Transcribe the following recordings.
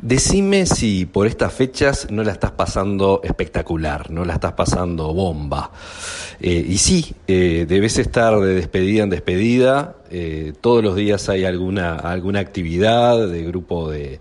Decime si por estas fechas no la estás pasando espectacular, no la estás pasando bomba. Eh, y sí, eh, debes estar de despedida en despedida. Eh, todos los días hay alguna, alguna actividad de grupo de,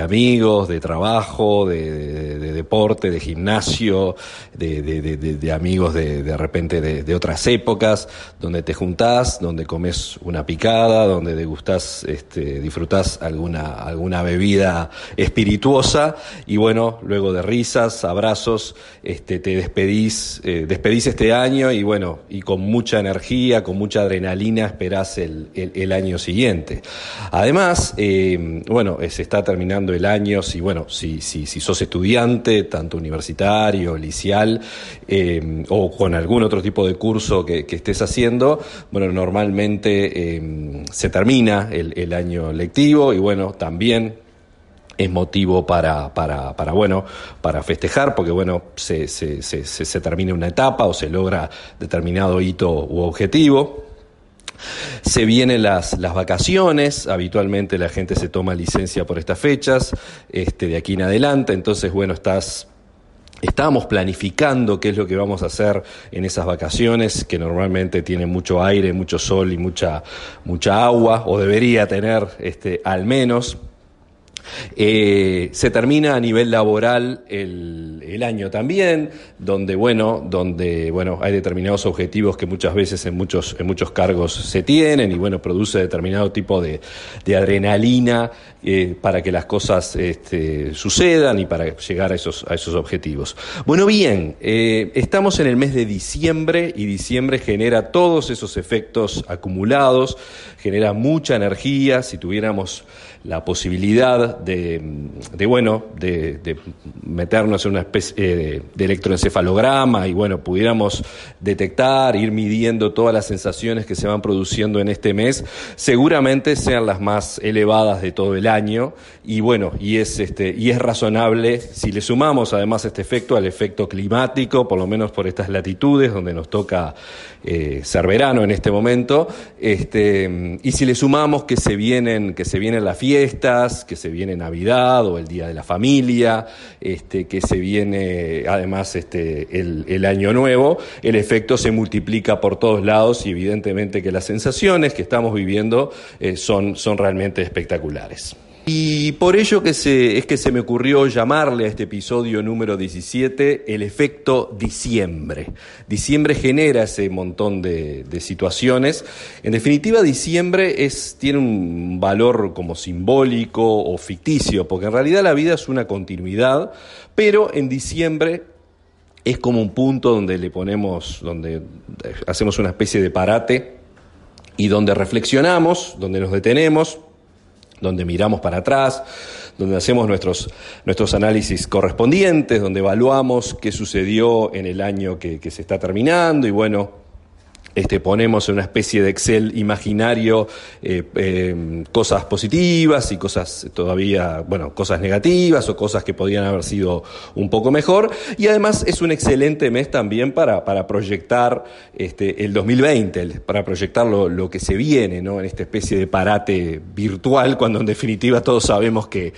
amigos, de trabajo, de, deporte, de gimnasio, de, amigos de, repente de, otras épocas, donde te juntás, donde comes una picada, donde degustás, este, disfrutás alguna, alguna bebida espirituosa. Y bueno, luego de risas, abrazos, este, te despedís, eh, despedís este año y bueno, y con mucha energía, con mucha adrenalina esperás el, el, año siguiente. Además, eh, bueno, se está terminando el año, si bueno, si, si, si sos estudiante, tanto universitario, licial, eh, o con algún otro tipo de curso que, estés haciendo, bueno, normalmente se termina el, el año lectivo y bueno, también es motivo para, para, para, bueno, para festejar, porque bueno, se, se, se, se termina una etapa o se logra determinado hito u objetivo. Se vienen las, las, vacaciones, habitualmente la gente se toma licencia por estas fechas, este, de aquí en adelante, entonces bueno, estás Estábamos planificando qué es lo que vamos a hacer en esas vacaciones, que normalmente tienen mucho aire, mucho sol y mucha, mucha agua, o debería tener este, al menos. Eh, se termina a nivel laboral el, el, año también, donde bueno, donde bueno, hay determinados objetivos que muchas veces en muchos, en muchos cargos se tienen y bueno, produce determinado tipo de, de adrenalina eh, para que las cosas este, sucedan y para llegar a esos, a esos objetivos. Bueno, bien, eh, estamos en el mes de diciembre y diciembre genera todos esos efectos acumulados, genera mucha energía, si tuviéramos la posibilidad de, bueno, de, meternos en una especie eh, de, electroencefalograma y bueno, pudiéramos detectar, ir midiendo todas las sensaciones que se van produciendo en este mes, seguramente sean las más elevadas de todo el año. Y bueno, y es este, y es razonable si le sumamos además este efecto al efecto climático, por lo menos por estas latitudes donde nos toca eh, ser verano en este momento, este, y si le sumamos que se vienen, que se vienen las fiestas, que se Navidad o el Día de la Familia, este, que se viene además este, el, Año Nuevo, el efecto se multiplica por todos lados y evidentemente que las sensaciones que estamos viviendo eh, son, son realmente espectaculares. Y por ello que se, es que se me ocurrió llamarle a este episodio número 17 el efecto diciembre. Diciembre genera ese montón de, situaciones. En definitiva, diciembre tiene un valor como simbólico o ficticio, porque en realidad la vida es una continuidad, pero en diciembre es como un punto donde le ponemos, donde hacemos una especie de parate y donde reflexionamos, donde nos detenemos donde miramos para atrás, donde hacemos nuestros, nuestros análisis correspondientes, donde evaluamos qué sucedió en el año que, que se está terminando y bueno, este, ponemos en una especie de Excel imaginario eh, eh, cosas positivas y cosas todavía, bueno, cosas negativas o cosas que podían haber sido un poco mejor. Y además es un excelente mes también para, para proyectar este, el 2020, para proyectar lo, que se viene, ¿no? En esta especie de parate virtual, cuando en definitiva todos sabemos que,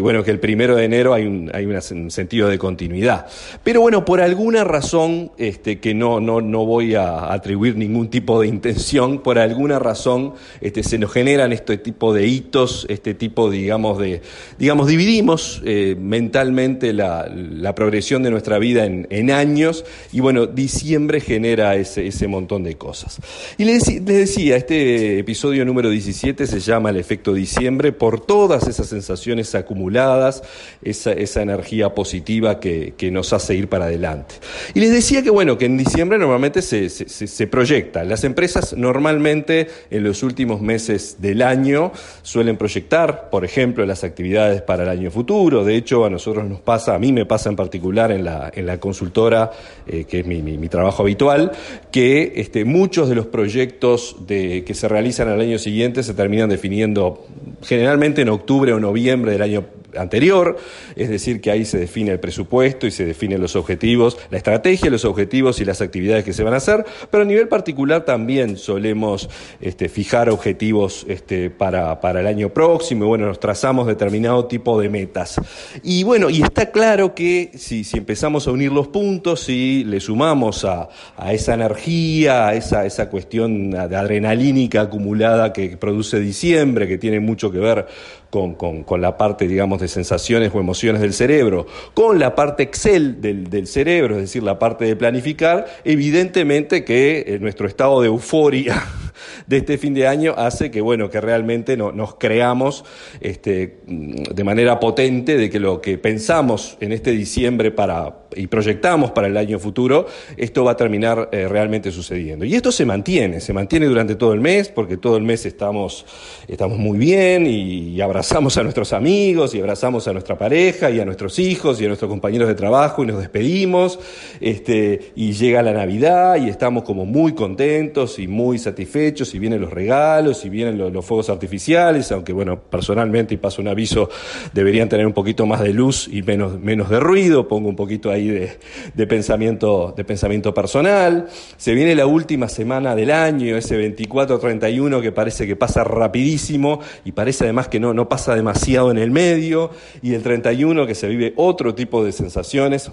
bueno, que el primero de enero hay un, hay un sentido de continuidad. Pero bueno, por alguna razón este, que no, no, no voy a atribuir ningún tipo de intención, por alguna razón este, se nos generan este tipo de hitos, este tipo, digamos, de, digamos, dividimos eh, mentalmente la, progresión de nuestra vida en, años y bueno, diciembre genera ese, ese montón de cosas. Y les, decía, este episodio número 17 se llama el efecto diciembre por todas esas sensaciones acumuladas, esa, esa energía positiva que, que, nos hace ir para adelante. Y les decía que bueno, que en diciembre normalmente se, se proyecta. Las empresas normalmente en los últimos meses del año suelen proyectar, por ejemplo, las actividades para el año futuro. De hecho, a nosotros nos pasa, a mí me pasa en particular en la, en la consultora, eh, que es mi, mi, trabajo habitual, que este, muchos de los proyectos de, que se realizan al año siguiente se terminan definiendo generalmente en octubre o noviembre del año anterior, es decir, que ahí se define el presupuesto y se definen los objetivos, la estrategia, los objetivos y las actividades que se van a hacer, pero a nivel particular también solemos este, fijar objetivos este, para, para el año próximo y bueno, nos trazamos determinado tipo de metas. Y bueno, y está claro que si, si empezamos a unir los puntos, si le sumamos a, a esa energía, a esa, esa cuestión de adrenalínica acumulada que produce diciembre, que tiene mucho que ver con, con, con, la parte, digamos, de sensaciones o emociones del cerebro, con la parte Excel del, del cerebro, es decir, la parte de planificar, evidentemente que eh, nuestro estado de euforia de este fin de año hace que, bueno, que realmente no, nos creamos este, de manera potente de que lo que pensamos en este diciembre para, y proyectamos para el año futuro, esto va a terminar eh, realmente sucediendo. Y esto se mantiene, se mantiene durante todo el mes, porque todo el mes estamos, estamos muy bien y, y abrazamos a nuestros amigos y abrazamos a nuestra pareja y a nuestros hijos y a nuestros compañeros de trabajo y nos despedimos, este, y llega la Navidad y estamos como muy contentos y muy satisfechos y vienen los regalos y vienen los, los fuegos artificiales, aunque bueno, personalmente, y paso un aviso, deberían tener un poquito más de luz y menos, menos de ruido, pongo un poquito ahí de, de, pensamiento, de pensamiento personal. Se viene la última semana del año, ese 24-31 que parece que pasa rapidísimo y parece además que no, no pasa demasiado en el medio, y el 31 que se vive otro tipo de sensaciones.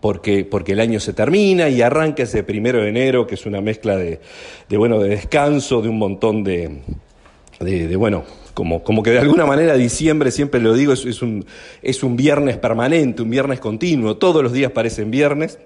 Porque, porque el año se termina y arranca ese primero de enero, que es una mezcla de, de bueno, de descanso, de un montón de, de, de bueno, como, como, que de alguna manera diciembre, siempre lo digo, es, es, un, es un viernes permanente, un viernes continuo, todos los días parecen viernes.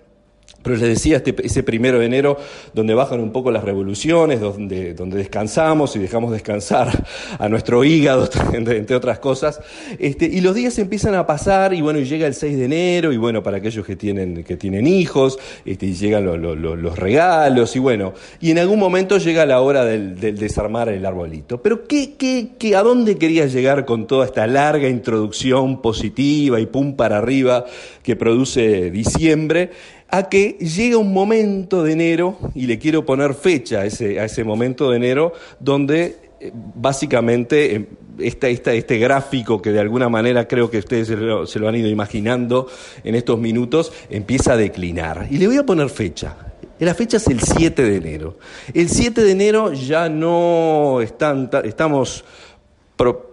Pero les decía, este, ese primero de enero, donde bajan un poco las revoluciones, donde, donde descansamos y dejamos descansar a nuestro hígado, entre, otras cosas, este, y los días empiezan a pasar, y bueno, y llega el 6 de enero, y bueno, para aquellos que tienen, que tienen hijos, este, y llegan lo, lo, lo, los regalos, y bueno, y en algún momento llega la hora del, del desarmar el arbolito. Pero ¿qué, qué, qué, ¿a dónde querías llegar con toda esta larga introducción positiva y pum para arriba que produce diciembre? a que llega un momento de enero, y le quiero poner fecha a ese, momento de enero, donde eh, básicamente eh, esta, esta, este gráfico que de alguna manera creo que ustedes se lo, han ido imaginando en estos minutos, empieza a declinar. Y le voy a poner fecha. La fecha es el 7 de enero. El 7 de enero ya no están, estamos...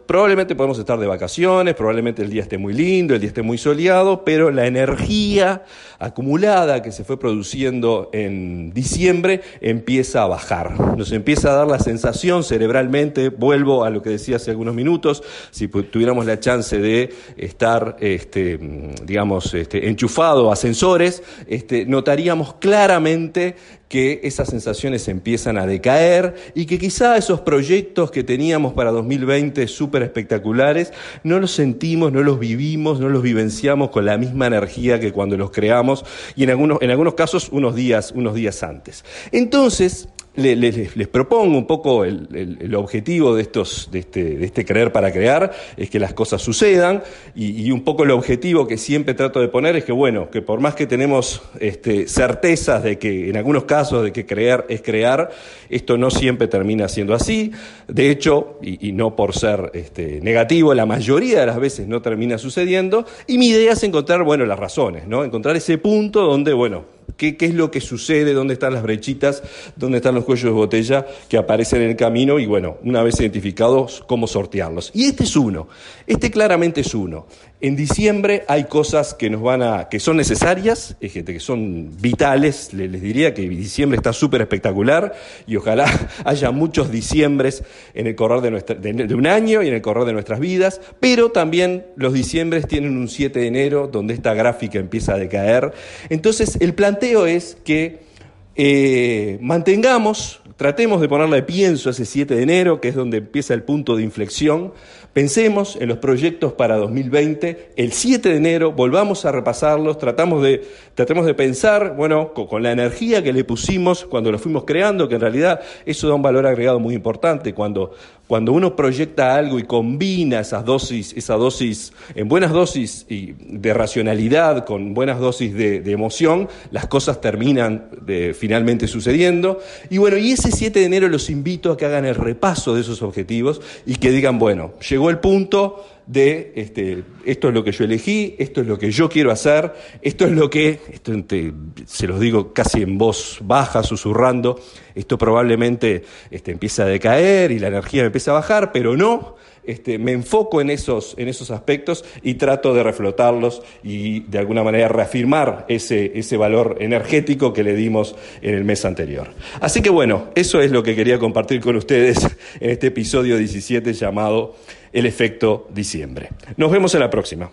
Probablemente podemos estar de vacaciones, probablemente el día esté muy lindo, el día esté muy soleado, pero la energía acumulada que se fue produciendo en diciembre empieza a bajar. Nos empieza a dar la sensación cerebralmente, vuelvo a lo que decía hace algunos minutos, si tuviéramos la chance de estar, este, digamos, este, enchufado a sensores, este, notaríamos claramente que esas sensaciones empiezan a decaer y que quizá esos proyectos que teníamos para 2020 súper espectaculares, no los sentimos, no los vivimos, no los vivenciamos con la misma energía que cuando los creamos y en algunos, en algunos casos unos días, unos días antes. Entonces, les, les, les, propongo un poco el, el, objetivo de, estos, de, este, de este creer para crear, es que las cosas sucedan y, un poco el objetivo que siempre trato de poner es que, bueno, que por más que tenemos este, certezas de que en algunos casos de que creer es crear, esto no siempre termina siendo así. De hecho, y, y no por ser este, negativo, la mayoría de las veces no termina sucediendo. Y mi idea es encontrar, bueno, las razones, ¿no? Encontrar ese punto donde, bueno, ¿Qué, ¿Qué, es lo que sucede? ¿Dónde están las brechitas? ¿Dónde están los cuellos de botella que aparecen en el camino? Y bueno, una vez identificados, cómo sortearlos. Y este es uno. Este claramente es uno. En diciembre hay cosas que nos van a, que son necesarias, que son vitales. Les, diría que diciembre está súper espectacular y ojalá haya muchos diciembres en el correr de, un año y en el correr de nuestras vidas. Pero también los diciembres tienen un 7 de enero donde esta gráfica empieza a decaer. Entonces el planteo es que eh, mantengamos, tratemos de ponerle pienso a ese 7 de enero, que es donde empieza el punto de inflexión, Pensemos en los proyectos para 2020, el 7 de enero, volvamos a repasarlos, tratamos de, tratemos de pensar, bueno, con, la energía que le pusimos cuando lo fuimos creando, que en realidad eso da un valor agregado muy importante, cuando, cuando uno proyecta algo y combina esas dosis, esa dosis, en buenas dosis de racionalidad, con buenas dosis de, de emoción, las cosas terminan de, finalmente sucediendo. Y bueno, y ese 7 de enero los invito a que hagan el repaso de esos objetivos y que digan, bueno, llegó el punto de este, esto es lo que yo elegí, esto es lo que yo quiero hacer, esto es lo que, esto se los digo casi en voz baja, susurrando, esto probablemente este, empieza a decaer y la energía empieza a bajar, pero no, este, me enfoco en esos, en esos aspectos y trato de reflotarlos y de alguna manera reafirmar ese, ese valor energético que le dimos en el mes anterior. Así que bueno, eso es lo que quería compartir con ustedes en este episodio 17 llamado El efecto diciembre. Nos vemos en la próxima.